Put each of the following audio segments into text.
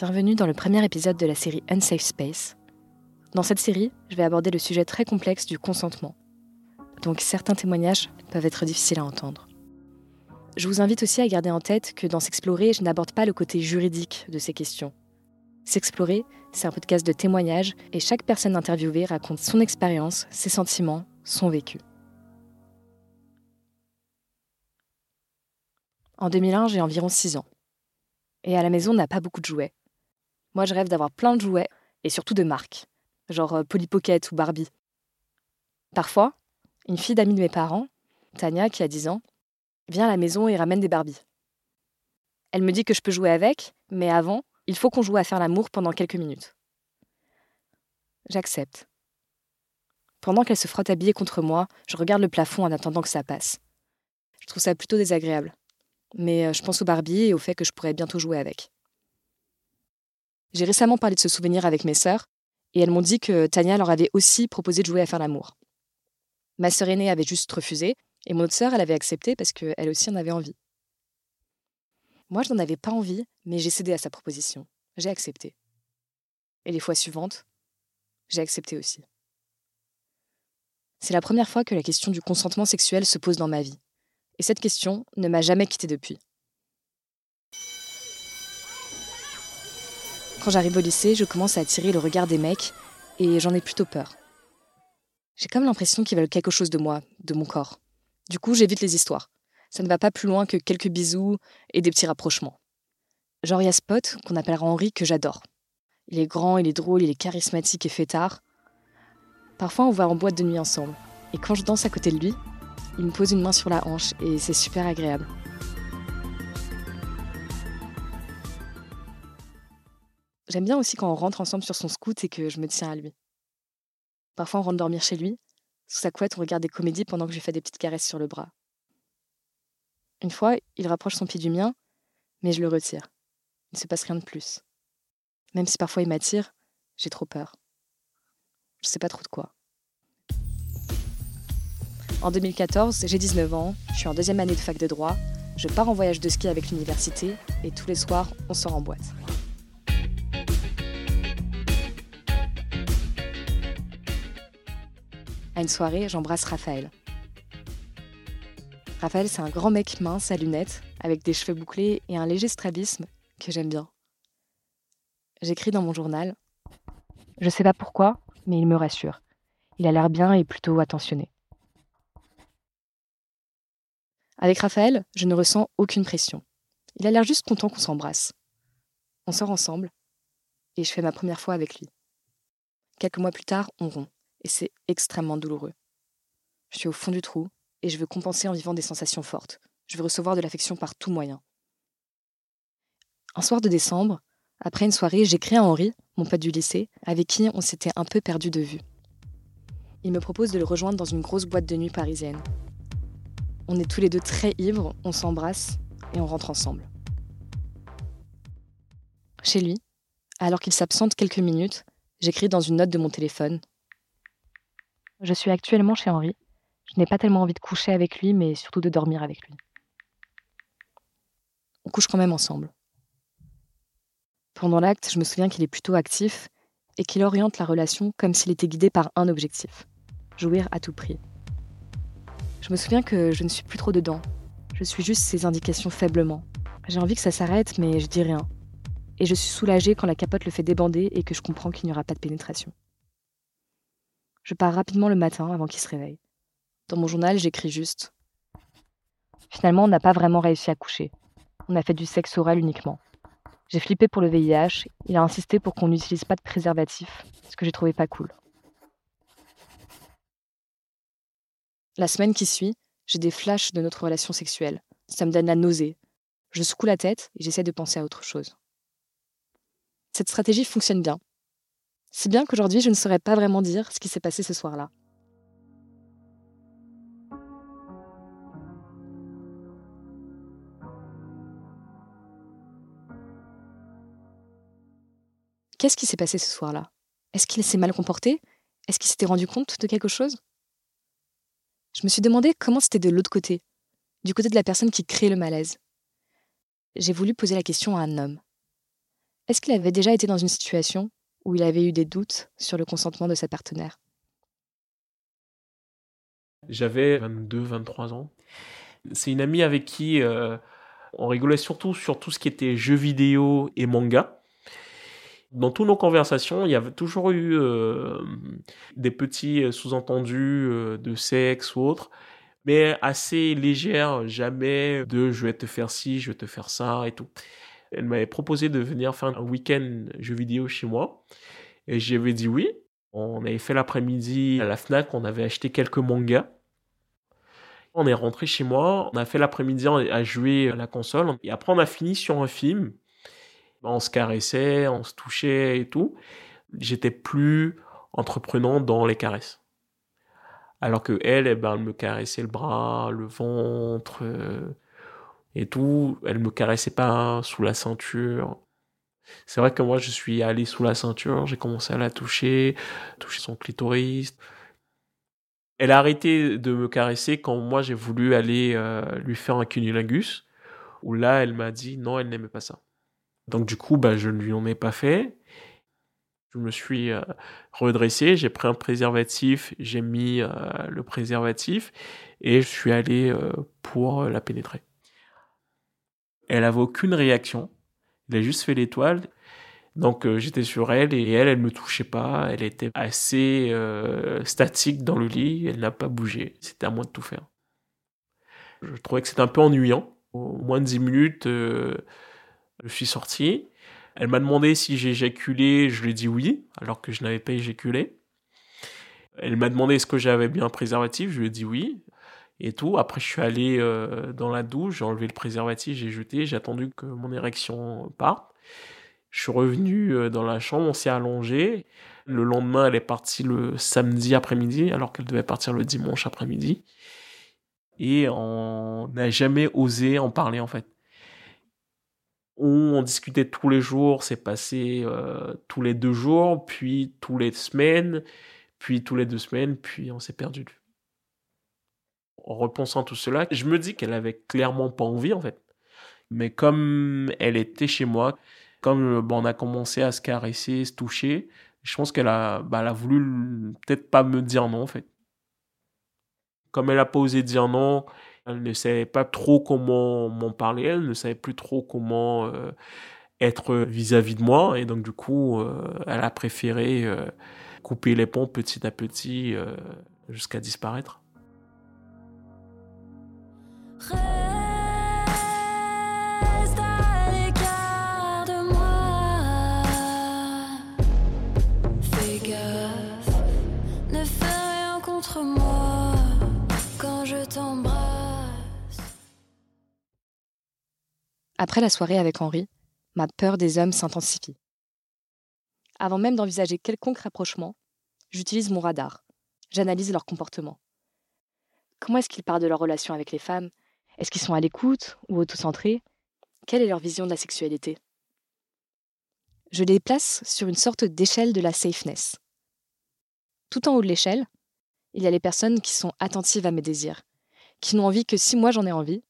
Bienvenue dans le premier épisode de la série Unsafe Space. Dans cette série, je vais aborder le sujet très complexe du consentement. Donc certains témoignages peuvent être difficiles à entendre. Je vous invite aussi à garder en tête que dans S'explorer, je n'aborde pas le côté juridique de ces questions. S'explorer, c'est un podcast de témoignages et chaque personne interviewée raconte son expérience, ses sentiments, son vécu. En 2001, j'ai environ 6 ans. Et à la maison, on n'a pas beaucoup de jouets. Moi, je rêve d'avoir plein de jouets, et surtout de marques, genre euh, Polly Pocket ou Barbie. Parfois, une fille d'amis de mes parents, Tania, qui a 10 ans, vient à la maison et ramène des Barbies. Elle me dit que je peux jouer avec, mais avant, il faut qu'on joue à faire l'amour pendant quelques minutes. J'accepte. Pendant qu'elle se frotte habillée contre moi, je regarde le plafond en attendant que ça passe. Je trouve ça plutôt désagréable. Mais euh, je pense aux Barbie et au fait que je pourrais bientôt jouer avec. J'ai récemment parlé de ce souvenir avec mes sœurs, et elles m'ont dit que Tania leur avait aussi proposé de jouer à faire l'amour. Ma sœur aînée avait juste refusé, et mon autre sœur, elle avait accepté parce qu'elle aussi en avait envie. Moi, je n'en avais pas envie, mais j'ai cédé à sa proposition. J'ai accepté. Et les fois suivantes, j'ai accepté aussi. C'est la première fois que la question du consentement sexuel se pose dans ma vie. Et cette question ne m'a jamais quittée depuis. Quand j'arrive au lycée, je commence à attirer le regard des mecs et j'en ai plutôt peur. J'ai comme l'impression qu'ils veulent quelque chose de moi, de mon corps. Du coup, j'évite les histoires. Ça ne va pas plus loin que quelques bisous et des petits rapprochements. Genre, il y a ce pote qu'on appellera Henri que j'adore. Il est grand, il est drôle, il est charismatique et fêtard. Parfois, on va en boîte de nuit ensemble. Et quand je danse à côté de lui, il me pose une main sur la hanche et c'est super agréable. J'aime bien aussi quand on rentre ensemble sur son scout et que je me tiens à lui. Parfois, on rentre dormir chez lui. Sous sa couette, on regarde des comédies pendant que je lui fais des petites caresses sur le bras. Une fois, il rapproche son pied du mien, mais je le retire. Il ne se passe rien de plus. Même si parfois il m'attire, j'ai trop peur. Je sais pas trop de quoi. En 2014, j'ai 19 ans, je suis en deuxième année de fac de droit, je pars en voyage de ski avec l'université et tous les soirs, on sort en boîte. À une soirée, j'embrasse Raphaël. Raphaël, c'est un grand mec mince à lunettes, avec des cheveux bouclés et un léger strabisme que j'aime bien. J'écris dans mon journal Je sais pas pourquoi, mais il me rassure. Il a l'air bien et plutôt attentionné. Avec Raphaël, je ne ressens aucune pression. Il a l'air juste content qu'on s'embrasse. On sort ensemble et je fais ma première fois avec lui. Quelques mois plus tard, on rompt et c'est extrêmement douloureux. Je suis au fond du trou et je veux compenser en vivant des sensations fortes. Je veux recevoir de l'affection par tout moyen. Un soir de décembre, après une soirée, j'écris à Henri, mon pote du lycée, avec qui on s'était un peu perdu de vue. Il me propose de le rejoindre dans une grosse boîte de nuit parisienne. On est tous les deux très ivres, on s'embrasse et on rentre ensemble. Chez lui, alors qu'il s'absente quelques minutes, j'écris dans une note de mon téléphone je suis actuellement chez Henri. Je n'ai pas tellement envie de coucher avec lui, mais surtout de dormir avec lui. On couche quand même ensemble. Pendant l'acte, je me souviens qu'il est plutôt actif et qu'il oriente la relation comme s'il était guidé par un objectif jouir à tout prix. Je me souviens que je ne suis plus trop dedans. Je suis juste ses indications faiblement. J'ai envie que ça s'arrête, mais je dis rien. Et je suis soulagée quand la capote le fait débander et que je comprends qu'il n'y aura pas de pénétration. Je pars rapidement le matin avant qu'il se réveille. Dans mon journal, j'écris juste. Finalement, on n'a pas vraiment réussi à coucher. On a fait du sexe oral uniquement. J'ai flippé pour le VIH, il a insisté pour qu'on n'utilise pas de préservatif, ce que j'ai trouvé pas cool. La semaine qui suit, j'ai des flashs de notre relation sexuelle. Ça me donne la nausée. Je secoue la tête et j'essaie de penser à autre chose. Cette stratégie fonctionne bien. Si bien qu'aujourd'hui, je ne saurais pas vraiment dire ce qui s'est passé ce soir-là. Qu'est-ce qui s'est passé ce soir-là? Est-ce qu'il s'est mal comporté? Est-ce qu'il s'était rendu compte de quelque chose? Je me suis demandé comment c'était de l'autre côté, du côté de la personne qui crée le malaise. J'ai voulu poser la question à un homme. Est-ce qu'il avait déjà été dans une situation où il avait eu des doutes sur le consentement de sa partenaire J'avais 22, 23 ans. C'est une amie avec qui euh, on rigolait surtout sur tout ce qui était jeux vidéo et manga. Dans toutes nos conversations, il y avait toujours eu euh, des petits sous-entendus euh, de sexe ou autre, mais assez légères, jamais de je vais te faire ci, je vais te faire ça et tout. Elle m'avait proposé de venir faire un week-end jeux vidéo chez moi, et j'avais dit oui. On avait fait l'après-midi à la FNAC, on avait acheté quelques mangas. On est rentré chez moi, on a fait l'après-midi à jouer à la console, et après on a fini sur un film. On se caressait, on se touchait et tout. J'étais plus entreprenant dans les caresses. Alors que elle, eh ben, me caressait le bras, le ventre euh, et tout. Elle me caressait pas sous la ceinture. C'est vrai que moi, je suis allé sous la ceinture, j'ai commencé à la toucher, toucher son clitoris. Elle a arrêté de me caresser quand moi j'ai voulu aller euh, lui faire un cunilingus, où là elle m'a dit non, elle n'aimait pas ça. Donc du coup, bah, je ne lui en ai pas fait. Je me suis euh, redressé, j'ai pris un préservatif, j'ai mis euh, le préservatif et je suis allé pour la pénétrer. Elle avait aucune réaction, elle a juste fait l'étoile. Donc euh, j'étais sur elle et elle, elle me touchait pas. Elle était assez euh, statique dans le lit. Elle n'a pas bougé. C'était à moi de tout faire. Je trouvais que c'était un peu ennuyant. Au moins de 10 minutes, euh, je suis sorti. Elle m'a demandé si j'éjaculais. Je lui ai dit oui, alors que je n'avais pas éjaculé. Elle m'a demandé est-ce que j'avais bien un préservatif. Je lui ai dit oui. Et tout. Après, je suis allé dans la douche, j'ai enlevé le préservatif, j'ai jeté, j'ai attendu que mon érection parte. Je suis revenu euh, dans la chambre, on s'est allongé. Le lendemain, elle est partie le samedi après-midi, alors qu'elle devait partir le dimanche après-midi. Et on n'a jamais osé en parler, en fait. On, discutait tous les jours, c'est passé euh, tous les deux jours, puis tous les semaines, puis tous les deux semaines, puis on s'est perdu. En repensant tout cela, je me dis qu'elle avait clairement pas envie, en fait. Mais comme elle était chez moi, comme bon, on a commencé à se caresser, se toucher, je pense qu'elle a, bah, a voulu peut-être pas me dire non en fait. Comme elle a pas osé dire non, elle ne savait pas trop comment m'en parler, elle ne savait plus trop comment euh, être vis-à-vis de moi, et donc du coup, euh, elle a préféré euh, couper les ponts petit à petit jusqu'à disparaître. Après la soirée avec Henri, ma peur des hommes s'intensifie. Avant même d'envisager quelconque rapprochement, j'utilise mon radar. J'analyse leur comportement. Comment est-ce qu'ils parlent de leur relation avec les femmes? Est-ce qu'ils sont à l'écoute ou autocentrés? Quelle est leur vision de la sexualité? Je les place sur une sorte d'échelle de la safeness. Tout en haut de l'échelle, il y a les personnes qui sont attentives à mes désirs, qui n'ont envie que si moi j'en ai envie,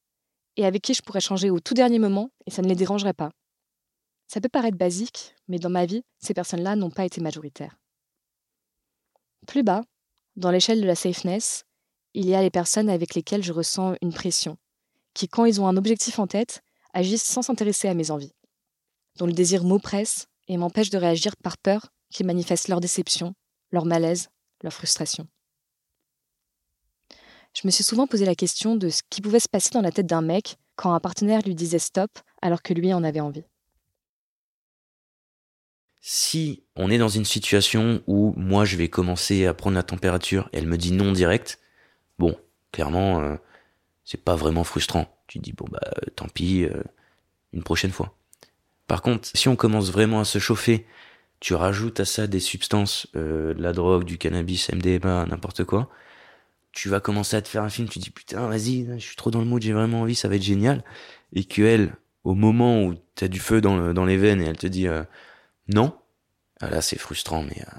et avec qui je pourrais changer au tout dernier moment et ça ne les dérangerait pas. Ça peut paraître basique, mais dans ma vie, ces personnes-là n'ont pas été majoritaires. Plus bas, dans l'échelle de la safeness, il y a les personnes avec lesquelles je ressens une pression, qui, quand ils ont un objectif en tête, agissent sans s'intéresser à mes envies, dont le désir m'oppresse et m'empêche de réagir par peur qu'ils manifestent leur déception, leur malaise, leur frustration je me suis souvent posé la question de ce qui pouvait se passer dans la tête d'un mec quand un partenaire lui disait stop alors que lui en avait envie. Si on est dans une situation où moi je vais commencer à prendre la température et elle me dit non direct, bon, clairement, euh, c'est pas vraiment frustrant. Tu dis bon bah euh, tant pis, euh, une prochaine fois. Par contre, si on commence vraiment à se chauffer, tu rajoutes à ça des substances, la drogue, du cannabis, MDMA, n'importe quoi, tu vas commencer à te faire un film, tu dis putain, vas-y, je suis trop dans le mood, j'ai vraiment envie, ça va être génial. Et que elle, au moment où tu as du feu dans, dans, les veines et elle te dit euh, non, ah, là c'est frustrant, mais euh,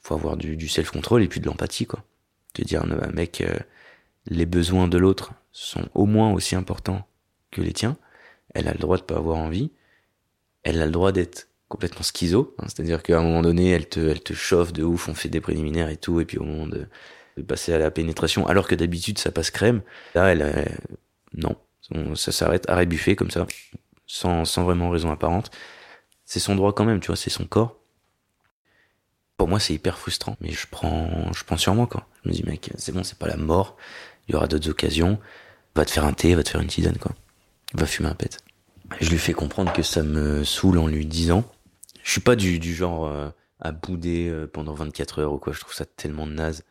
faut avoir du, du self-control et puis de l'empathie, quoi. Te dire, mec, euh, les besoins de l'autre sont au moins aussi importants que les tiens. Elle a le droit de pas avoir envie. Elle a le droit d'être complètement schizo. Hein. C'est-à-dire qu'à un moment donné, elle te, elle te chauffe de ouf, on fait des préliminaires et tout, et puis au moment de, passer à la pénétration, alors que d'habitude ça passe crème, là, elle, non, ça s'arrête, arrêt buffet comme ça, sans, sans vraiment raison apparente. C'est son droit quand même, tu vois, c'est son corps. Pour moi, c'est hyper frustrant, mais je prends, je prends sur moi, quoi. Je me dis, mec, c'est bon, c'est pas la mort, il y aura d'autres occasions, va te faire un thé, va te faire une tisane, quoi. Va fumer un pet. Je lui fais comprendre que ça me saoule en lui disant, je suis pas du, genre euh, à bouder euh, pendant 24 heures ou quoi, je trouve ça tellement naze.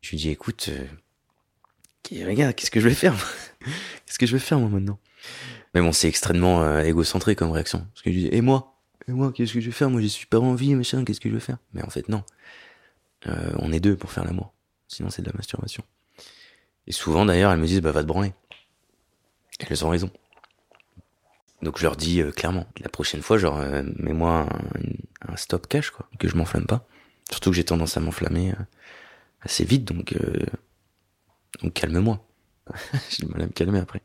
Je lui dis, écoute, euh, regarde, qu'est-ce que je vais faire Qu'est-ce que je vais faire, moi, maintenant? Mais bon, c'est extrêmement égocentré comme réaction. Parce que je dis, et moi? Et moi, qu'est-ce que je vais faire? Moi, j'ai super envie, machin, qu'est-ce que je vais faire? Mais en fait, non. on est deux pour faire l'amour. Sinon, c'est de la masturbation. Et souvent, d'ailleurs, elles me disent, bah, va te branler. Elles ont raison. Donc je leur dis euh, clairement, la prochaine fois, genre, euh, mets-moi un, stop cash, quoi, que je m'enflamme pas. Surtout que j'ai tendance à m'enflammer euh, assez vite, donc, calme-moi. j'ai mal à me calmer après.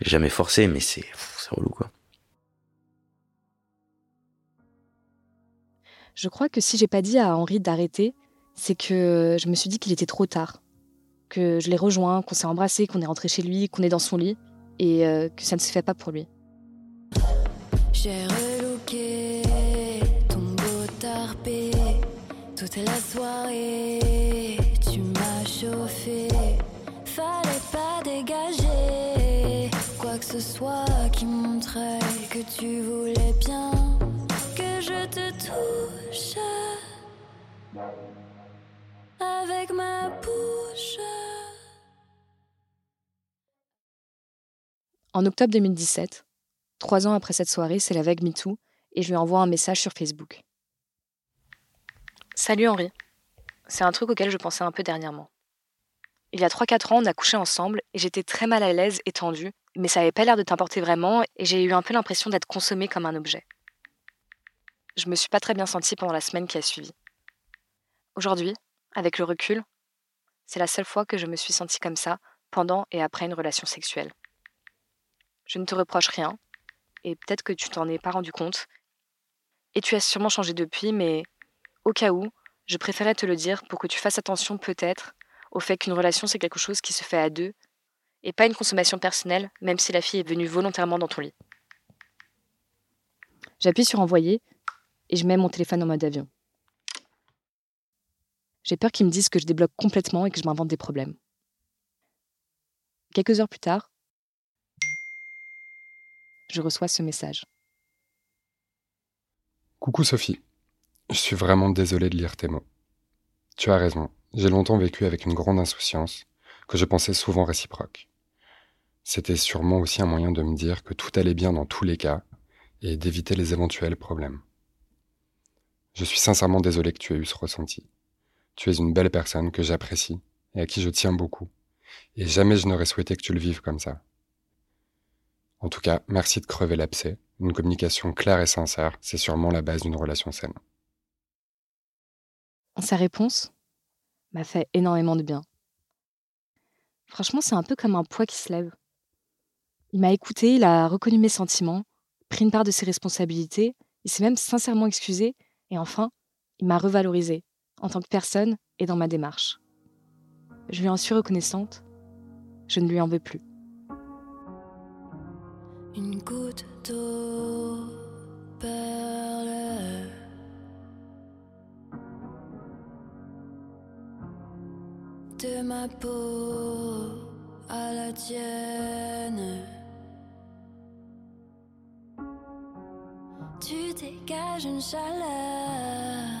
Jamais forcé, mais c'est relou, quoi. Je crois que si j'ai pas dit à Henri d'arrêter, c'est que je me suis dit qu'il était trop tard. Que je l'ai rejoint, qu'on s'est embrassé, qu'on est rentré chez lui, qu'on est dans son lit, et que ça ne se fait pas pour lui. J'ai relooké ton beau tarpé toute la soirée. Tu m'as chauffé, fallait pas dégager quoi que ce soit qui montrait que tu voulais bien que je te touche avec ma bouche. En octobre 2017, Trois ans après cette soirée, c'est la vague MeToo et je lui envoie un message sur Facebook. Salut Henri. C'est un truc auquel je pensais un peu dernièrement. Il y a 3-4 ans, on a couché ensemble et j'étais très mal à l'aise et tendue, mais ça n'avait pas l'air de t'importer vraiment et j'ai eu un peu l'impression d'être consommée comme un objet. Je me suis pas très bien sentie pendant la semaine qui a suivi. Aujourd'hui, avec le recul, c'est la seule fois que je me suis sentie comme ça pendant et après une relation sexuelle. Je ne te reproche rien, et peut-être que tu t'en es pas rendu compte. Et tu as sûrement changé depuis, mais au cas où, je préférais te le dire pour que tu fasses attention peut-être au fait qu'une relation c'est quelque chose qui se fait à deux et pas une consommation personnelle, même si la fille est venue volontairement dans ton lit. J'appuie sur envoyer et je mets mon téléphone en mode avion. J'ai peur qu'ils me disent que je débloque complètement et que je m'invente des problèmes. Quelques heures plus tard, je reçois ce message. Coucou Sophie, je suis vraiment désolé de lire tes mots. Tu as raison, j'ai longtemps vécu avec une grande insouciance, que je pensais souvent réciproque. C'était sûrement aussi un moyen de me dire que tout allait bien dans tous les cas et d'éviter les éventuels problèmes. Je suis sincèrement désolé que tu aies eu ce ressenti. Tu es une belle personne que j'apprécie et à qui je tiens beaucoup, et jamais je n'aurais souhaité que tu le vives comme ça. En tout cas, merci de crever l'abcès. Une communication claire et sincère, c'est sûrement la base d'une relation saine. Sa réponse m'a fait énormément de bien. Franchement, c'est un peu comme un poids qui se lève. Il m'a écouté, il a reconnu mes sentiments, pris une part de ses responsabilités, il s'est même sincèrement excusé, et enfin, il m'a revalorisé en tant que personne et dans ma démarche. Je lui en suis reconnaissante, je ne lui en veux plus une goutte d'eau perle. De ma peau à la tienne. Tu dégages une chaleur,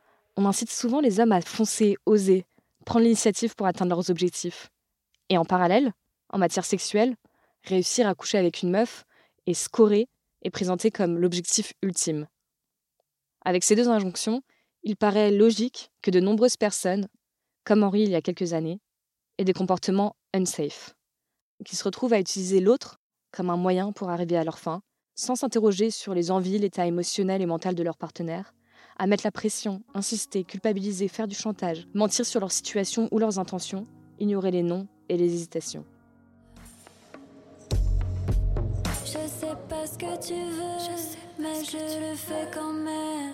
on incite souvent les hommes à foncer, oser, prendre l'initiative pour atteindre leurs objectifs. Et en parallèle, en matière sexuelle, réussir à coucher avec une meuf et scorer est présenté comme l'objectif ultime. Avec ces deux injonctions, il paraît logique que de nombreuses personnes, comme Henri il y a quelques années, aient des comportements unsafe, qui se retrouvent à utiliser l'autre comme un moyen pour arriver à leur fin, sans s'interroger sur les envies, l'état émotionnel et mental de leur partenaire, à mettre la pression, insister, culpabiliser, faire du chantage, mentir sur leur situation ou leurs intentions, ignorer les noms et les hésitations. Je sais pas ce que tu veux, mais je le fais quand même.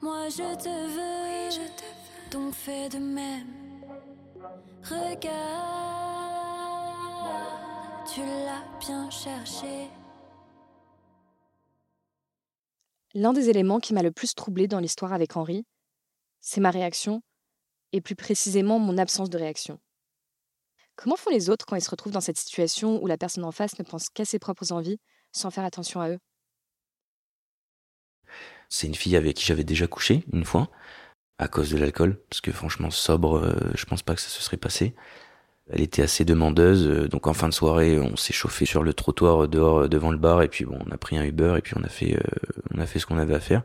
Moi je te veux, je te veux. donc fais de même. Regarde, tu l'as bien cherché. L'un des éléments qui m'a le plus troublé dans l'histoire avec Henri, c'est ma réaction, et plus précisément mon absence de réaction. Comment font les autres quand ils se retrouvent dans cette situation où la personne en face ne pense qu'à ses propres envies sans faire attention à eux? C'est une fille avec qui j'avais déjà couché une fois, à cause de l'alcool, parce que franchement, sobre, euh, je pense pas que ça se serait passé. Elle était assez demandeuse, euh, donc en fin de soirée, on s'est chauffé sur le trottoir dehors devant le bar, et puis bon, on a pris un Uber, et puis on a fait, euh, on a fait ce qu'on avait à faire.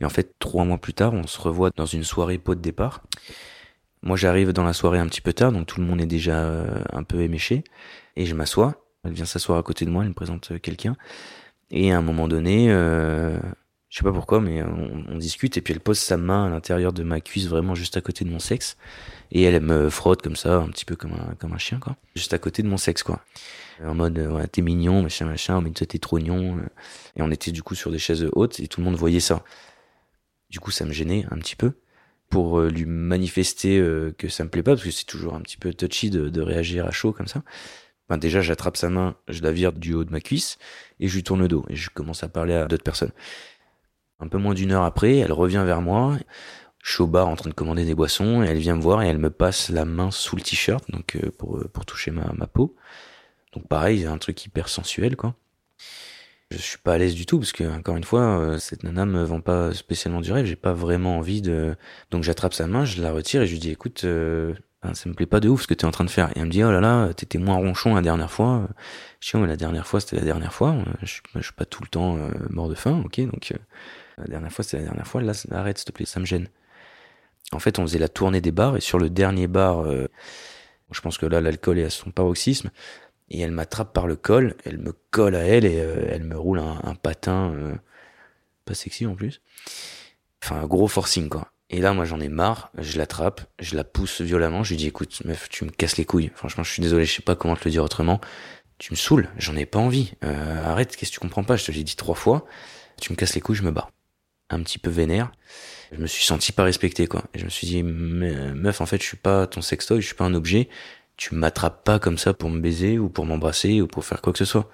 Et en fait, trois mois plus tard, on se revoit dans une soirée pot de départ. Moi, j'arrive dans la soirée un petit peu tard, donc tout le monde est déjà euh, un peu éméché, et je m'assois. Elle vient s'asseoir à côté de moi, elle me présente quelqu'un, et à un moment donné, euh, je sais pas pourquoi, mais on, discute, et puis elle pose sa main à l'intérieur de ma cuisse, vraiment juste à côté de mon sexe, et elle, me frotte comme ça, un petit peu comme un, comme un chien, quoi, juste à côté de mon sexe, quoi. En mode, ouais, t'es mignon, machin, machin, mais t'es trop mignon. Et on était du coup sur des chaises hautes, et tout le monde voyait ça. Du coup, ça me gênait un petit peu pour lui manifester que ça me plaît pas, parce que c'est toujours un petit peu touchy de, de réagir à chaud comme ça. Ben déjà, j'attrape sa main, je la vire du haut de ma cuisse, et je lui tourne le dos, et je commence à parler à d'autres personnes. Un peu moins d'une heure après, elle revient vers moi, je suis au bar en train de commander des boissons, et elle vient me voir, et elle me passe la main sous le t-shirt, donc pour, pour toucher ma, ma peau. Donc pareil, un truc hyper sensuel, quoi. Je suis pas à l'aise du tout parce que encore une fois, cette nana me vend pas spécialement du rêve. J'ai pas vraiment envie de. Donc j'attrape sa main, je la retire et je lui dis écoute, euh, ça me plaît pas de ouf ce que t'es en train de faire. Et elle me dit oh là là, t'étais moins ronchon la dernière fois. Je dis oh la dernière fois c'était la dernière fois. Je je suis pas tout le temps euh, mort de faim, ok donc euh, la dernière fois c'était la dernière fois. Là arrête s'il te plaît, ça me gêne. En fait on faisait la tournée des bars et sur le dernier bar, je pense que là l'alcool est à son paroxysme et elle m'attrape par le col, elle me colle à elle et euh, elle me roule un, patin euh, pas sexy en plus. Enfin un gros forcing quoi. Et là moi j'en ai marre, je l'attrape, je la pousse violemment, je lui dis écoute meuf tu me casses les couilles. Franchement je suis désolé, je sais pas comment te le dire autrement. Tu me saoules, j'en ai pas envie. Euh, arrête, qu'est-ce que tu comprends pas? Je te l'ai dit trois fois. Tu me casses les couilles, je me barre. Un petit peu vénère. Je me suis senti pas respecté quoi. Et je me suis dit meuf en fait je suis pas ton sextoy, je suis pas un objet tu m'attrapes pas comme ça pour me baiser ou pour m'embrasser ou pour faire quoi que ce soit.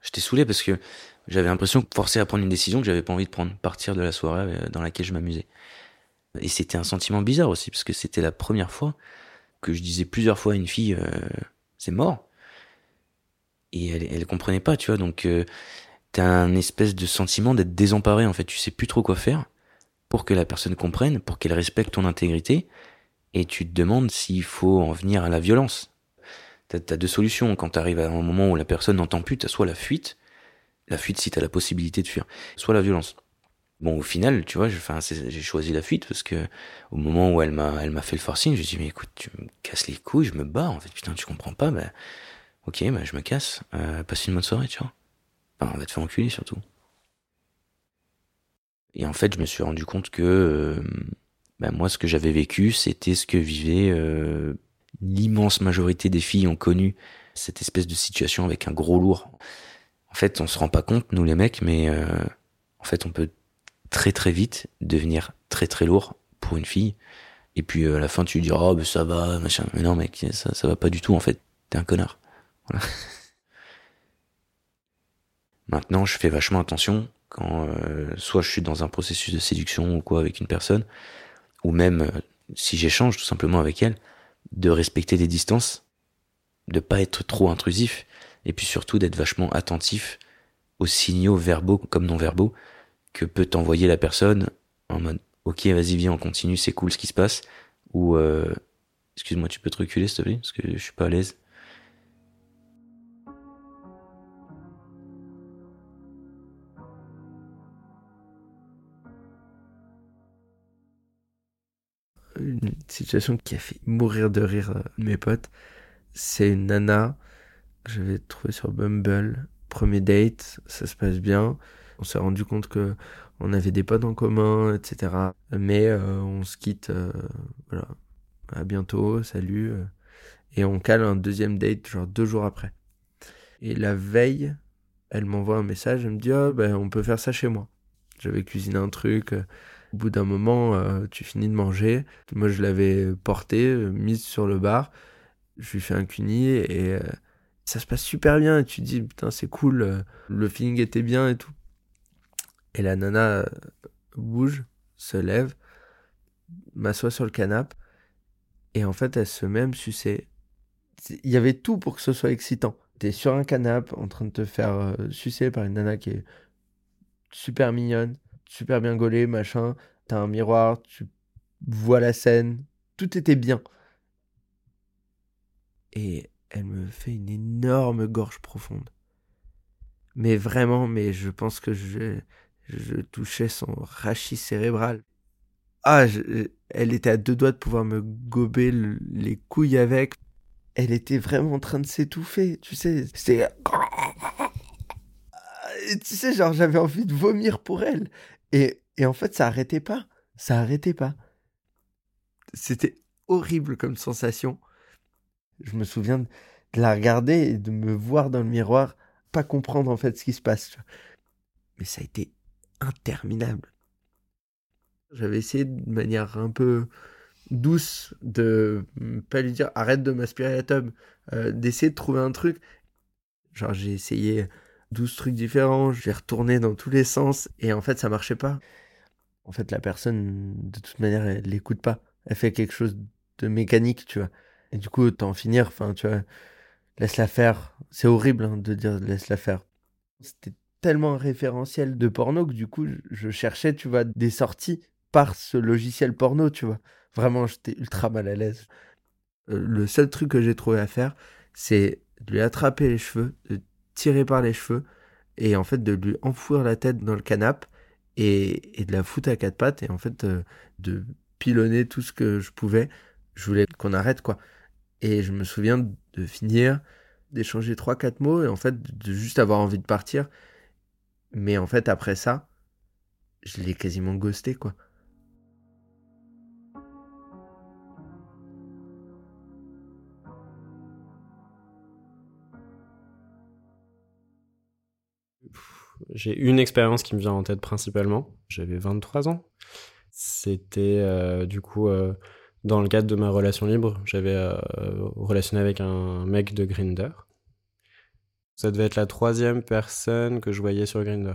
J'étais saoulé parce que j'avais l'impression de forcer à prendre une décision que j'avais pas envie de prendre, partir de la soirée dans laquelle je m'amusais. Et c'était un sentiment bizarre aussi parce que c'était la première fois que je disais plusieurs fois à une fille euh, c'est mort. Et elle, elle comprenait pas, tu vois. Donc euh, t'as un espèce de sentiment d'être désemparé en fait. Tu sais plus trop quoi faire pour que la personne comprenne, pour qu'elle respecte ton intégrité et tu te demandes s'il faut en venir à la violence. T'as as deux solutions quand t'arrives à un moment où la personne n'entend plus, t'as soit la fuite, la fuite si t'as la possibilité de fuir, soit la violence. Bon, au final, tu vois, j'ai choisi la fuite parce que au moment où elle m'a, elle m'a fait le forcing, j'ai dit mais écoute, tu me casses les couilles, je me bats en fait, putain, tu comprends pas, bah, ok, bah je me casse, euh, passe une bonne soirée, tu vois. On va te faire enculer surtout. Et en fait, je me suis rendu compte que euh, ben moi, ce que j'avais vécu, c'était ce que vivaient euh, l'immense majorité des filles ont connu cette espèce de situation avec un gros lourd. En fait, on se rend pas compte, nous les mecs, mais euh, en fait, on peut très très vite devenir très très lourd pour une fille. Et puis à la fin, tu lui diras, oh, ben ça va, machin. Mais non, mec, ça, ça va pas du tout, en fait. T'es un connard. Voilà. Maintenant, je fais vachement attention quand euh, soit je suis dans un processus de séduction ou quoi avec une personne, ou même euh, si j'échange tout simplement avec elle, de respecter des distances, de pas être trop intrusif, et puis surtout d'être vachement attentif aux signaux verbaux comme non verbaux que peut envoyer la personne en mode ok vas-y viens on continue c'est cool ce qui se passe ou euh, excuse-moi tu peux te reculer s'il te plaît parce que je suis pas à l'aise situation qui a fait mourir de rire euh, mes potes. C'est une nana que j'avais trouvée sur Bumble. Premier date, ça se passe bien. On s'est rendu compte que on avait des potes en commun, etc. Mais euh, on se quitte, euh, voilà. À bientôt, salut. Et on cale un deuxième date, genre deux jours après. Et la veille, elle m'envoie un message, elle me dit, ah, ben, on peut faire ça chez moi. J'avais cuisiné un truc. Au bout d'un moment, euh, tu finis de manger. Moi, je l'avais porté, euh, mise sur le bar. Je lui fais un cuni et euh, ça se passe super bien. Et tu dis, putain, c'est cool, euh, le feeling était bien et tout. Et la nana bouge, se lève, m'assoit sur le canapé. Et en fait, elle se met à sucer. Il y avait tout pour que ce soit excitant. T'es sur un canapé en train de te faire sucer par une nana qui est super mignonne, super bien gaulée, machin. T'as un miroir, tu vois la scène. Tout était bien. Et elle me fait une énorme gorge profonde. Mais vraiment, mais je pense que je, je touchais son rachis cérébral. Ah, elle était à deux doigts de pouvoir me gober le- les couilles avec. Elle était vraiment en train de s'étouffer, tu sais. C'était. Et Tu sais, genre, j'avais envie de vomir pour elle. Et, en fait, ça arrêtait pas. Ça arrêtait pas. C'était horrible comme sensation. Je me souviens de la regarder et de me voir dans le miroir, pas comprendre en fait ce qui se passe. Mais ça a été interminable. J'avais essayé de manière un peu douce de pas lui dire arrête de m'aspirer la tube, euh, d'essayer de trouver un truc. Genre j'ai essayé 12 trucs différents, j'ai retourné dans tous les sens et en fait ça marchait pas. En fait la personne de toute manière elle l'écoute pas. Elle fait quelque chose de mécanique, tu vois. Et du coup autant en finir, enfin tu vois, laisse-la faire. C'est horrible hein, de dire laisse-la faire. C'était tellement un référentiel de porno que du coup je- cherchais, tu vois, des sorties par ce logiciel porno, tu vois. Vraiment, j'étais ultra mal à l'aise. Euh, le seul truc que j'ai trouvé à faire, c'est de lui attraper les cheveux, tirer par les cheveux, et en fait de lui enfouir la tête dans le canapé et, de la foutre à quatre pattes, et en fait euh, de pilonner tout ce que je pouvais. Je voulais qu'on arrête, quoi. Et je me souviens de finir, d'échanger trois, quatre mots, et en fait de juste avoir envie de partir. Mais en fait, après ça, je l'ai quasiment ghosté, quoi. J'ai une expérience qui me vient en tête principalement. J'avais 23 ans. C'était euh, du coup euh, dans le cadre de ma relation libre. J'avais euh, relationné avec un mec de Grinder. Ça devait être la troisième personne que je voyais sur Grinder.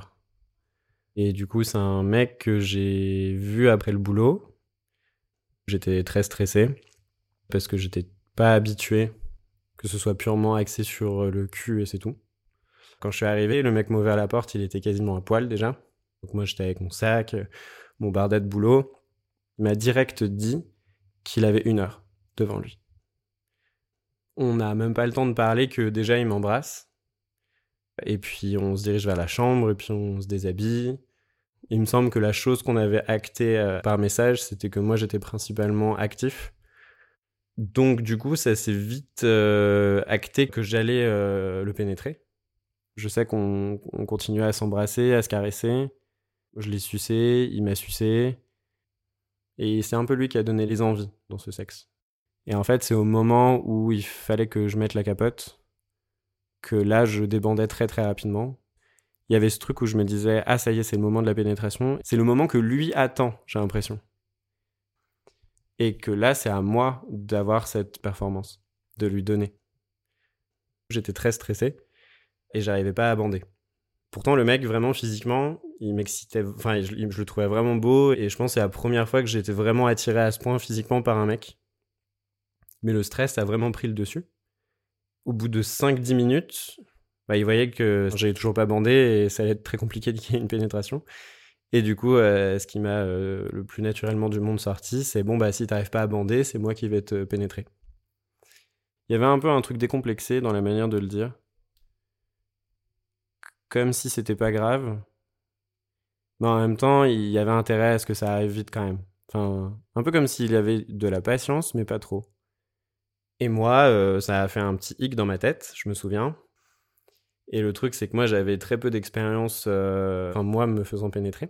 Et du coup, c'est un mec que j'ai vu après le boulot. J'étais très stressé parce que j'étais pas habitué que ce soit purement axé sur le cul et c'est tout. Quand je suis arrivé, le mec m'a ouvert la porte, il était quasiment à poil déjà. Donc moi j'étais avec mon sac, euh, mon bardet de boulot. Il m'a direct dit qu'il avait une heure devant lui. On n'a même pas le temps de parler que déjà il m'embrasse. Et puis on se dirige vers la chambre et puis on se déshabille. Il me semble que la chose qu'on avait actée euh, par message, c'était que moi j'étais principalement actif. Donc du coup, ça s'est vite euh, acté que j'allais euh, le pénétrer. Je sais qu'on on continuait à s'embrasser, à se caresser. Je l'ai sucé, il m'a sucé. Et c'est un peu lui qui a donné les envies dans ce sexe. Et en fait, c'est au moment où il fallait que je mette la capote que là, je débandais très très rapidement. Il y avait ce truc où je me disais, ah ça y est, c'est le moment de la pénétration. C'est le moment que lui attend, j'ai l'impression. Et que là, c'est à moi d'avoir cette performance, de lui donner. J'étais très stressé et j'arrivais pas à bander. Pourtant, le mec, vraiment physiquement, il m'excitait. Enfin, je, le trouvais vraiment beau et je pense que c'est la première fois que j'étais vraiment attiré à ce point physiquement par un mec. Mais le stress a vraiment pris le dessus. Au bout de 5-10 minutes, bah, il voyait que j'avais toujours pas bandé et ça allait être très compliqué ait une pénétration. Et du coup, euh, ce qui m'a euh, le plus naturellement du monde sorti, c'est bon, bah si t'arrives pas à bander, c'est moi qui vais te pénétrer. Il y avait un peu un truc décomplexé dans la manière de le dire. Comme si c'était pas grave. Mais en même temps, il y avait intérêt à ce que ça arrive vite quand même. Enfin, un peu comme s'il avait de la patience, mais pas trop. Et moi, euh, ça a fait un petit hic dans ma tête, je me souviens. Et le truc, c'est que moi, j'avais très peu d'expérience, euh, enfin, moi, me faisant pénétrer.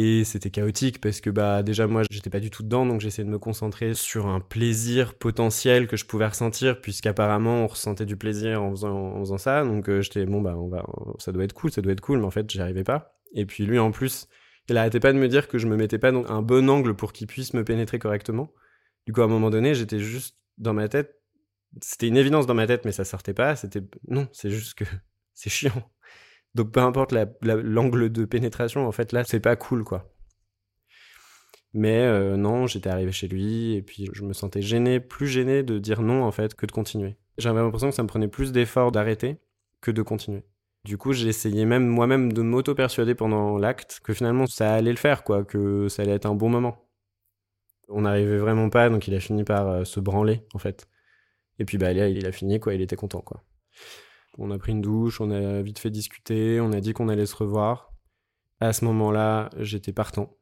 Et c'était chaotique parce que, bah, déjà, moi, j'étais pas du tout dedans, donc j'essayais de me concentrer sur un plaisir potentiel que je pouvais ressentir, puisqu'apparemment, on ressentait du plaisir en faisant, ça. Donc, euh, j'étais, bon, bah, on va, ça doit être cool, ça doit être cool, mais en fait, j'y arrivais pas. Et puis, lui, en plus, il arrêtait pas de me dire que je me mettais pas dans un bon angle pour qu'il puisse me pénétrer correctement. Du coup, à un moment donné, j'étais juste dans ma tête. C'était une évidence dans ma tête, mais ça sortait pas. C'était non, c'est juste que c'est chiant. Donc peu importe l'angle de pénétration, en fait là, c'est pas cool quoi. Mais euh, non, j'étais arrivé chez lui et puis je me sentais gêné, plus gêné de dire non en fait que de continuer. J'avais l'impression que ça me prenait plus d'efforts d'arrêter que de continuer. Du coup, essayé même moi-même de m'auto-persuader pendant l'acte que finalement ça allait le faire, quoi, que ça allait être un bon moment. On n'arrivait vraiment pas, donc il a fini par euh, se branler, en fait. Et puis bah là, il a fini, quoi, il était content, quoi. On a pris une douche, on a vite fait discuter, on a dit qu'on allait se revoir. À ce moment-là, j'étais partant.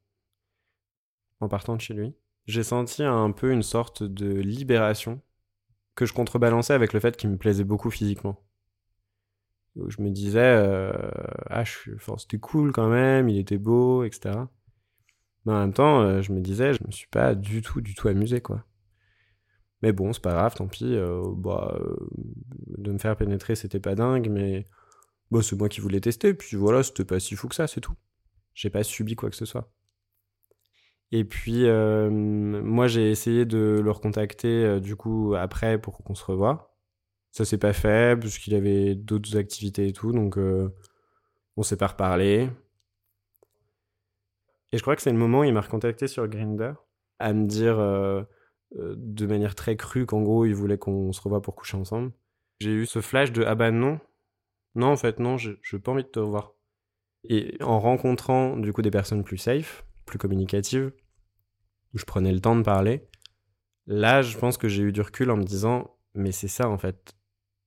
En partant de chez lui. J'ai senti un peu une sorte de libération que je contrebalançais avec le fait qu'il me plaisait beaucoup physiquement je me disais, euh, ah, c'était cool quand même, il était beau, etc. Mais en même temps, euh, je me disais, je me suis pas du tout, du tout amusé, quoi. Mais bon, c'est pas grave, tant pis. Euh, bah, de me faire pénétrer, c'était pas dingue, mais bah, c'est moi qui voulais tester. Puis voilà, c'était pas si fou que ça, c'est tout. J'ai pas subi quoi que ce soit. Et puis, moi, j'ai essayé de le recontacter, du coup, après, pour qu'on se revoie. Ça s'est pas fait, puisqu'il avait d'autres activités et tout, donc euh, on s'est pas reparlé. Et je crois que c'est le moment où il m'a recontacté sur Grinder à me dire euh, euh, de manière très crue qu'en gros il voulait qu'on se revoie pour coucher ensemble. J'ai eu ce flash de ah bah non, non en fait non, je n'ai pas envie de te revoir. Et en rencontrant du coup des personnes plus safe, plus communicatives, où je prenais le temps de parler, là je pense que j'ai eu du recul en me disant mais c'est ça en fait,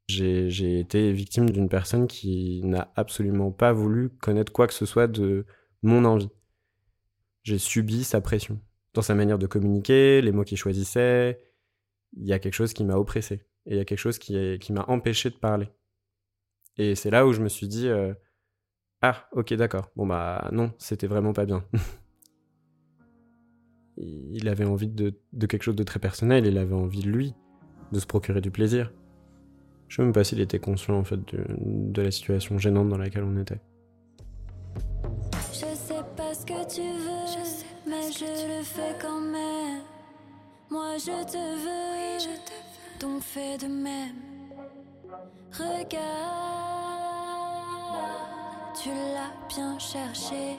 j'ai été victime d'une personne qui n'a absolument pas voulu connaître quoi que ce soit de mon envie. J'ai subi sa pression. Dans sa manière de communiquer, les mots qu'il choisissait, il y a quelque chose qui m'a oppressé. Et il y a quelque chose qui, m'a empêché de parler. Et c'est là où je me suis dit euh, Ah, ok, d'accord. Bon, bah non, c'était vraiment pas bien. il avait envie de, quelque chose de très personnel, il avait envie lui, de se procurer du plaisir. Je sais même pas s'il était conscient en fait de, la situation gênante dans laquelle on était. Je sais pas ce que tu veux, mais je le fais quand même. Moi je te veux, je te veux. donc fais de même. Regarde, tu l'as bien cherché.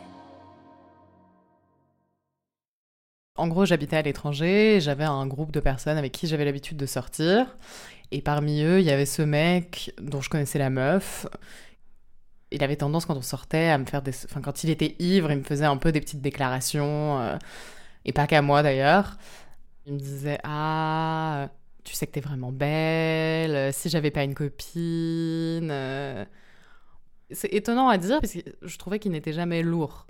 En gros, j'habitais à l'étranger, j'avais un groupe de personnes avec qui j'avais l'habitude de sortir. Et parmi eux, il y avait ce mec dont je connaissais la meuf. Il avait tendance, quand on sortait, à me faire des. Enfin, quand il était ivre, il me faisait un peu des petites déclarations. Euh, et pas qu'à moi d'ailleurs. Il me disait Ah, tu sais que t'es vraiment belle. Si j'avais pas une copine. Euh. C'est étonnant à dire, parce que je trouvais qu'il n'était jamais lourd.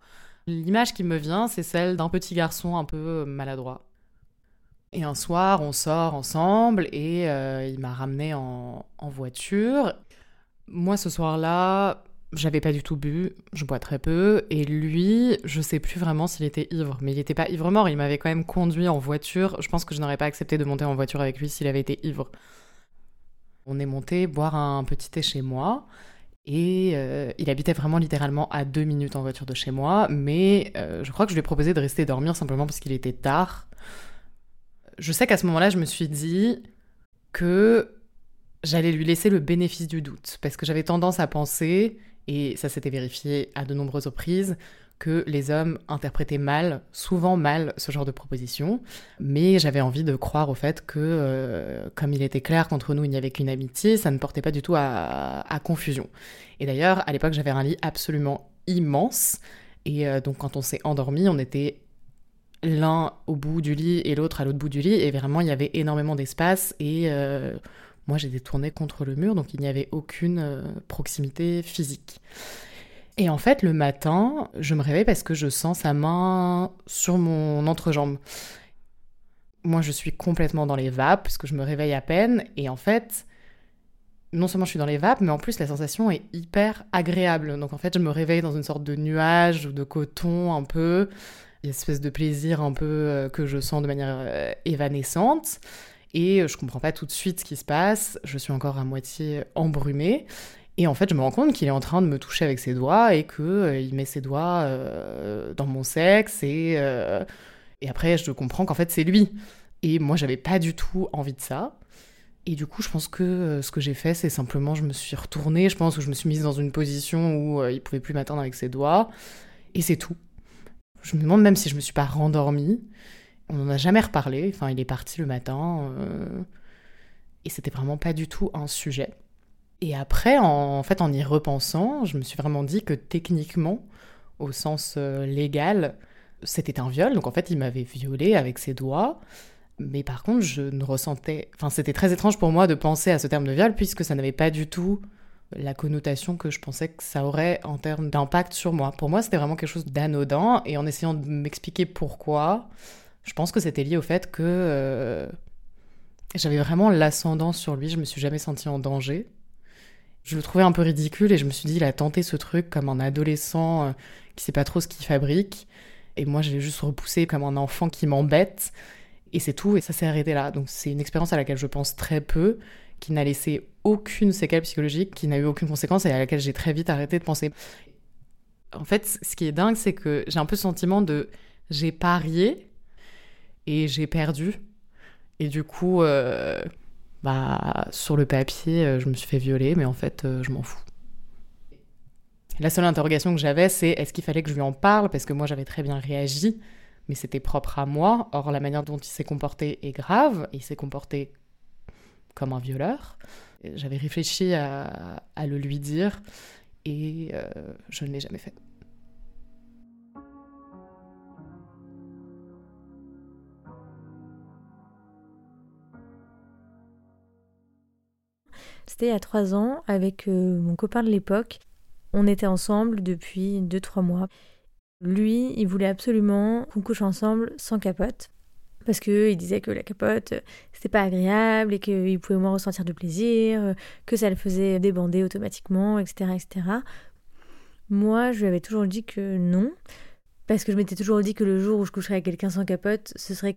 L'image qui me vient, c'est celle d'un petit garçon un peu maladroit. Et un soir, on sort ensemble et euh, il m'a ramené en, voiture. Moi, ce soir-là, j'avais pas du tout bu, je bois très peu. Et lui, je sais plus vraiment s'il était ivre, mais il n'était pas ivre mort, il m'avait quand même conduit en voiture. Je pense que je n'aurais pas accepté de monter en voiture avec lui s'il avait été ivre. On est monté boire un petit thé chez moi. Et euh, il habitait vraiment littéralement à deux minutes en voiture de chez moi, mais euh, je crois que je lui ai proposé de rester dormir simplement parce qu'il était tard je sais qu'à ce moment-là, je me suis dit que j'allais lui laisser le bénéfice du doute, parce que j'avais tendance à penser, et ça s'était vérifié à de nombreuses reprises, que les hommes interprétaient mal, souvent mal, ce genre de proposition, mais j'avais envie de croire au fait que, euh, comme il était clair qu'entre nous il n'y avait qu'une amitié, ça ne portait pas du tout à, confusion. Et d'ailleurs, à l'époque, j'avais un lit absolument immense, et euh, donc quand on s'est endormi, on était l'un au bout du lit et l'autre à l'autre bout du lit, et vraiment il y avait énormément d'espace, et euh, moi j'étais tournée contre le mur, donc il n'y avait aucune euh, proximité physique. Et en fait, le matin, je me réveille parce que je sens sa main sur mon entrejambe. Moi, je suis complètement dans les vapes parce que je me réveille à peine. Et en fait, non seulement je suis dans les vapes, mais en plus la sensation est hyper agréable. Donc en fait, je me réveille dans une sorte de nuage ou de coton un peu. Une espèce de plaisir un peu euh, que je sens de manière euh, évanescente. Et je comprends pas tout de suite ce qui se passe. Je suis encore à moitié embrumée. Et en fait, je me rends compte qu'il est en train de me toucher avec ses doigts et qu'il euh, met ses doigts dans mon sexe. Et, et après, je comprends qu'en fait, c'est lui. Et moi, j'avais pas du tout envie de ça. Et du coup, je pense que euh, ce que j'ai fait, c'est simplement, je me suis retournée, je pense que je me suis mise dans une position où euh, il pouvait plus m'atteindre avec ses doigts, et c'est tout. Je me demande même si je me suis pas rendormie. On n'en a jamais reparlé, enfin, il est parti le matin, euh, et c'était vraiment pas du tout un sujet. Et après, en, fait, en y repensant, je me suis vraiment dit que techniquement, au sens légal, c'était un viol, donc en fait, il m'avait violée avec ses doigts. Mais par contre, je ne ressentais. Enfin, c'était très étrange pour moi de penser à ce terme de viol, puisque ça n'avait pas du tout la connotation que je pensais que ça aurait en termes d'impact sur moi. Pour moi, c'était vraiment quelque chose d'anodin, et en essayant de m'expliquer pourquoi, je pense que c'était lié au fait que euh, j'avais vraiment l'ascendant sur lui, je me suis jamais sentie en danger. Je le trouvais un peu ridicule, et je me suis dit, il a tenté ce truc comme un adolescent euh, qui sait pas trop ce qu'il fabrique, et moi, je l'ai juste repoussé comme un enfant qui m'embête. Et c'est tout, et ça s'est arrêté là. Donc c'est une expérience à laquelle je pense très peu, qui n'a laissé aucune séquelle psychologique, qui n'a eu aucune conséquence et à laquelle j'ai très vite arrêté de penser. En fait, ce qui est dingue, c'est que j'ai un peu ce sentiment de j'ai parié et j'ai perdu. Et du coup, euh, bah, sur le papier, euh, je me suis fait violer, mais en fait, euh, je m'en fous. La seule interrogation que j'avais, c'est est-ce qu'il fallait que je lui en parle? Parce que moi, j'avais très bien réagi mais c'était propre à moi. Or, la manière dont il s'est comporté est grave. Il s'est comporté comme un violeur. J'avais réfléchi à, le lui dire et je ne l'ai jamais fait. C'était il y trois ans avec euh, mon copain de l'époque. On était ensemble depuis deux, trois mois. Lui, il voulait absolument qu'on couche ensemble sans capote. Parce qu'il disait que la capote, c'était pas agréable et qu'il pouvait moins ressentir de plaisir, que ça le faisait débander automatiquement, etc., etc. Moi, je lui avais toujours dit que non. Parce que je m'étais toujours dit que le jour où je coucherais avec quelqu'un sans capote, ce serait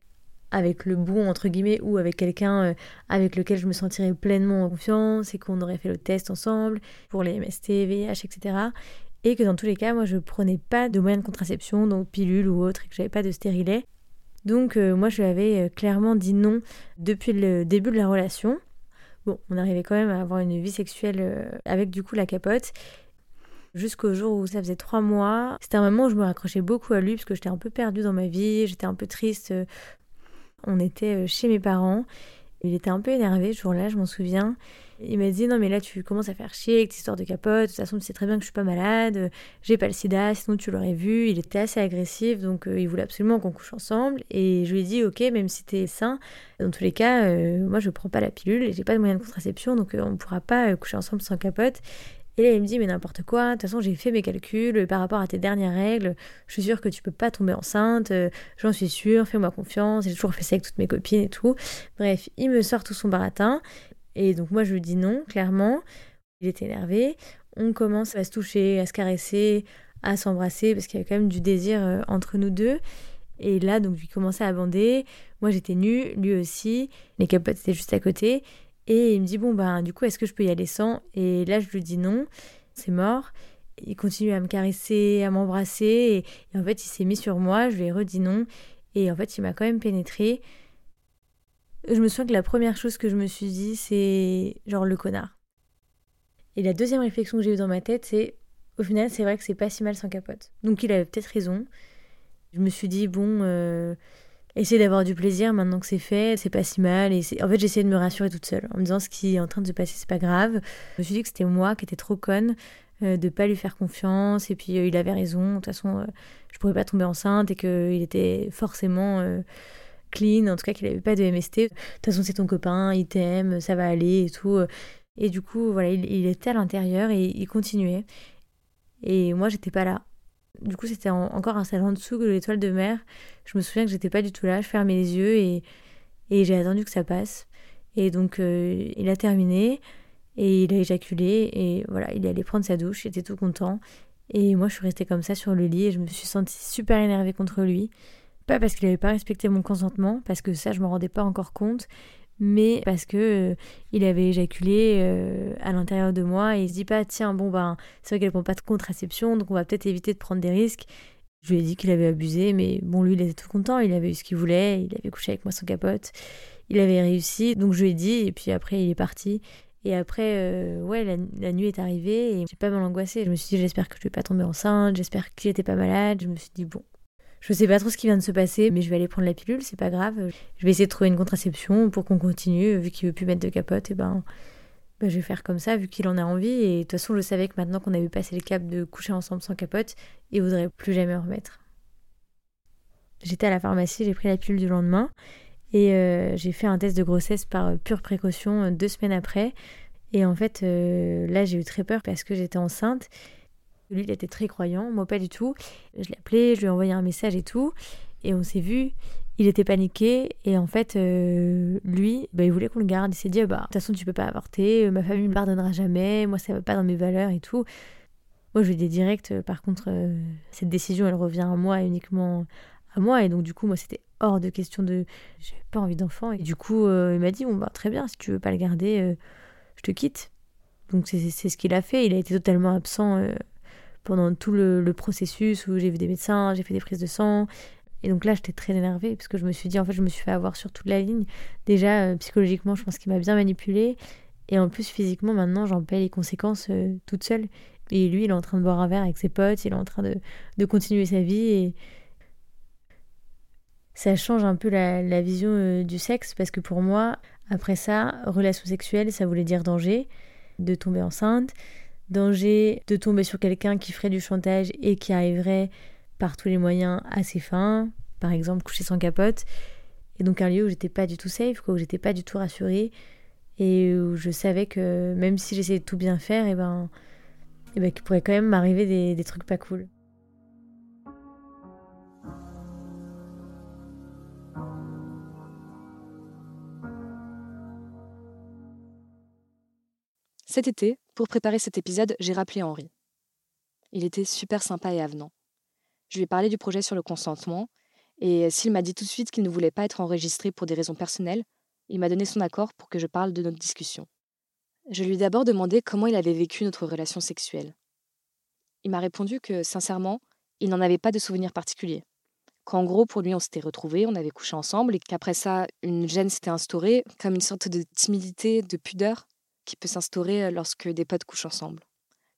avec le bon, entre guillemets, ou avec quelqu'un euh, avec lequel je me sentirais pleinement en confiance et qu'on aurait fait le test ensemble pour les MST, VIH, etc et que dans tous les cas, moi, je prenais pas de moyens de contraception, donc pilule ou autre, et que j'avais pas de stérilet. Donc, euh, moi, je lui avais euh, clairement dit non depuis le début de la relation. Bon, on arrivait quand même à avoir une vie sexuelle avec du coup la capote. Jusqu'au jour où ça faisait trois mois. C'était un moment où je me raccrochais beaucoup à lui parce que j'étais un peu perdue dans ma vie, j'étais un peu triste. On était chez mes parents. Il était un peu énervé ce jour-là, je m'en souviens. Il m'a dit non mais là tu commences à faire chier avec cette histoire de capote, de toute façon tu sais très bien que je suis pas malade, j'ai pas le sida, sinon tu l'aurais vu. Il était assez agressif donc euh, il voulait absolument qu'on couche ensemble et je lui ai dit ok même si t'es sain, dans tous les cas euh, moi je prends pas la pilule et j'ai pas de moyen de contraception donc euh, on pourra pas coucher ensemble sans capote. Et là, il me dit, mais n'importe quoi, de toute façon, j'ai fait mes calculs par rapport à tes dernières règles, je suis sûre que tu peux pas tomber enceinte, j'en suis sûre, fais-moi confiance, j'ai toujours fait ça avec toutes mes copines et tout. Bref, il me sort tout son baratin, et donc moi je lui dis non, clairement. Il est énervé. On commence à se toucher, à se caresser, à s'embrasser, parce qu'il y avait quand même du désir euh, entre nous deux. Et là, donc, lui commençait à bander. Moi, j'étais nue, lui aussi. Les capotes étaient juste à côté. Et il me dit, bon, ben, du coup, est-ce que je peux y aller sans? Et là, je lui dis non, c'est mort. Il continue à me caresser, à m'embrasser. Et, en fait, il s'est mis sur moi. Je lui ai redit non. Et en fait, il m'a quand même pénétré. Je me souviens que la première chose que je me suis dit, c'est genre le connard. Et la deuxième réflexion que j'ai eue dans ma tête, c'est au final, c'est vrai que c'est pas si mal sans capote. Donc il avait peut-être raison. Je me suis dit, bon, euh, essayer d'avoir du plaisir maintenant que c'est fait, c'est pas si mal. Et en fait, j'essayais de me rassurer toute seule en me disant ce qui est en train de se passer, c'est pas grave. Je me suis dit que c'était moi qui étais trop conne euh, de pas lui faire confiance. Et puis euh, il avait raison. De toute façon, euh, je pourrais pas tomber enceinte et qu'il était forcément clean, en tout cas qu'il n'avait pas de MST. De toute façon, c'est ton copain, il t'aime, ça va aller et tout. Et du coup, voilà, il, était à l'intérieur et il continuait. Et moi, j'étais pas là. Du coup, c'était en- encore un stade en dessous que l'étoile de mer. Je me souviens que j'étais pas du tout là. Je fermais les yeux et, et j'ai attendu que ça passe. Et donc, euh, il a terminé et il a éjaculé et voilà, il est allé prendre sa douche. Il était tout content. Et moi, je suis restée comme ça sur le lit et je me suis sentie super énervée contre lui. Pas parce qu'il n'avait pas respecté mon consentement, parce que ça, je m'en rendais pas encore compte, mais parce que euh, il avait éjaculé euh, à l'intérieur de moi et il se dit pas, tiens, bon, ben, c'est vrai qu'elle prend pas de contraception, donc on va peut-être éviter de prendre des risques. Je lui ai dit qu'il avait abusé, mais bon, lui, il était tout content, il avait eu ce qu'il voulait, il avait couché avec moi sans capote, il avait réussi, donc je lui ai dit, et puis après, il est parti. Et après, euh, ouais, la, la nuit est arrivée et j'ai pas mal angoissé. Je me suis dit, j'espère que je vais pas tomber enceinte, j'espère qu'il était pas malade. Je me suis dit, bon, je sais pas trop ce qui vient de se passer, mais je vais aller prendre la pilule, c'est pas grave. Je vais essayer de trouver une contraception pour qu'on continue. Vu qu'il veut plus mettre de capote, et ben, ben, je vais faire comme ça, vu qu'il en a envie. Et de toute façon, je savais que maintenant qu'on avait passé le cap de coucher ensemble sans capote, il voudrait plus jamais en remettre. J'étais à la pharmacie, j'ai pris la pilule du lendemain. Et euh, j'ai fait un test de grossesse par pure précaution euh, deux semaines après. Et en fait, euh, là, j'ai eu très peur parce que j'étais enceinte. Lui, il était très croyant, moi pas du tout. Je l'ai appelé, je lui ai envoyé un message et tout. Et on s'est vu. Il était paniqué. Et en fait, euh, lui, bah, il voulait qu'on le garde. Il s'est dit, Ah bah, de toute façon, tu peux pas avorter. Ma famille me pardonnera jamais. Moi, ça va pas dans mes valeurs et tout. Moi, je lui ai dit direct, euh, par contre, euh, cette décision, elle revient à moi uniquement à moi. Et donc, du coup, moi, c'était hors de question de. J'avais pas envie d'enfant. Et du coup, il m'a dit, bon, bah, très bien, si tu veux pas le garder, je te quitte. Donc, c'est ce qu'il a fait. Il a été totalement absent pendant tout le, processus où j'ai vu des médecins, j'ai fait des prises de sang. Et donc là, j'étais très énervée parce que je me suis dit, en fait, je me suis fait avoir sur toute la ligne. Déjà, euh, psychologiquement, je pense qu'il m'a bien manipulée. Et en plus, physiquement, maintenant, j'en paie les conséquences euh, toute seule. Et lui, il est en train de boire un verre avec ses potes, il est en train de, de continuer sa vie. Et ça change un peu la, la vision euh, du sexe parce que pour moi, après ça, relation sexuelle, ça voulait dire danger de tomber enceinte, danger de tomber sur quelqu'un qui ferait du chantage et qui arriverait par tous les moyens à ses fins, par exemple coucher sans capote. Et donc un lieu où j'étais pas du tout safe, quoi, où j'étais pas du tout rassurée et où je savais que même si j'essayais de tout bien faire, et ben, et ben qu'il pourrait quand même m'arriver des trucs pas cool. Cet été, pour préparer cet épisode, j'ai rappelé Henri. Il était super sympa et avenant. Je lui ai parlé du projet sur le consentement, et s'il m'a dit tout de suite qu'il ne voulait pas être enregistré pour des raisons personnelles, il m'a donné son accord pour que je parle de notre discussion. Je lui ai d'abord demandé comment il avait vécu notre relation sexuelle. Il m'a répondu que, sincèrement, il n'en avait pas de souvenir particulier. Qu'en gros, pour lui, on s'était retrouvés, on avait couché ensemble, et qu'après ça, une gêne s'était instaurée, comme une sorte de timidité, de pudeur qui peut s'instaurer lorsque des potes couchent ensemble.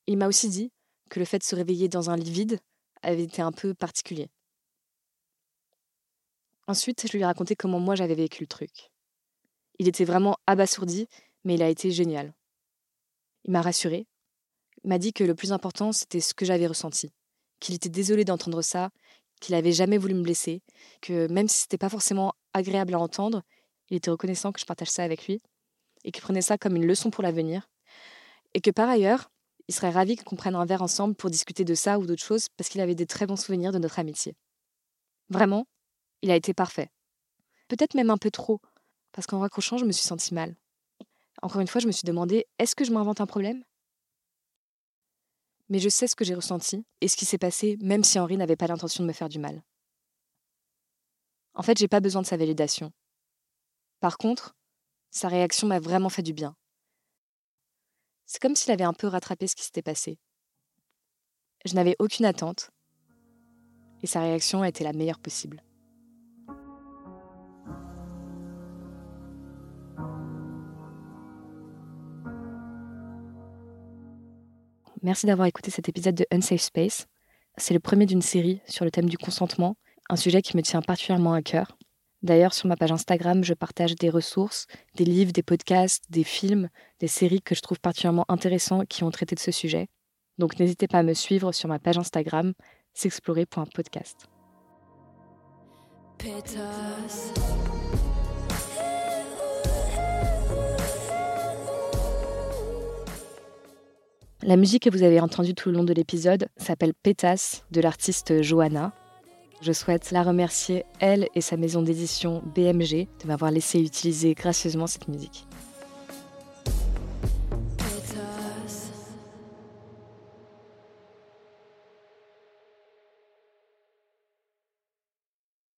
Il m'a aussi dit que le fait de se réveiller dans un lit vide avait été un peu particulier. Ensuite, je lui ai raconté comment moi j'avais vécu le truc. Il était vraiment abasourdi, mais il a été génial. Il m'a rassuré, m'a dit que le plus important c'était ce que j'avais ressenti, qu'il était désolé d'entendre ça, qu'il avait jamais voulu me blesser, que même si c'était pas forcément agréable à entendre, il était reconnaissant que je partage ça avec lui et qu'il prenait ça comme une leçon pour l'avenir, et que par ailleurs, il serait ravi qu'on prenne un verre ensemble pour discuter de ça ou d'autres choses parce qu'il avait des très bons souvenirs de notre amitié. Vraiment, il a été parfait. Peut-être même un peu trop, parce qu'en raccrochant, je me suis sentie mal. Encore une fois, je me suis demandé est-ce que je m'invente un problème? Mais je sais ce que j'ai ressenti et ce qui s'est passé, même si Henri n'avait pas l'intention de me faire du mal. En fait, j'ai pas besoin de sa validation. Par contre, sa réaction m'a vraiment fait du bien. C'est comme s'il avait un peu rattrapé ce qui s'était passé. Je n'avais aucune attente, et sa réaction a été la meilleure possible. Merci d'avoir écouté cet épisode de Unsafe Space. C'est le premier d'une série sur le thème du consentement, un sujet qui me tient particulièrement à cœur. D'ailleurs, sur ma page Instagram, je partage des ressources, des livres, des podcasts, des films, des séries que je trouve particulièrement intéressants qui ont traité de ce sujet. Donc n'hésitez pas à me suivre sur ma page Instagram, s'explorer.podcast. La musique que vous avez entendue tout le long de l'épisode s'appelle Pétasse de l'artiste Johanna. Je souhaite la remercier, elle et sa maison d'édition BMG, de m'avoir laissé utiliser gracieusement cette musique.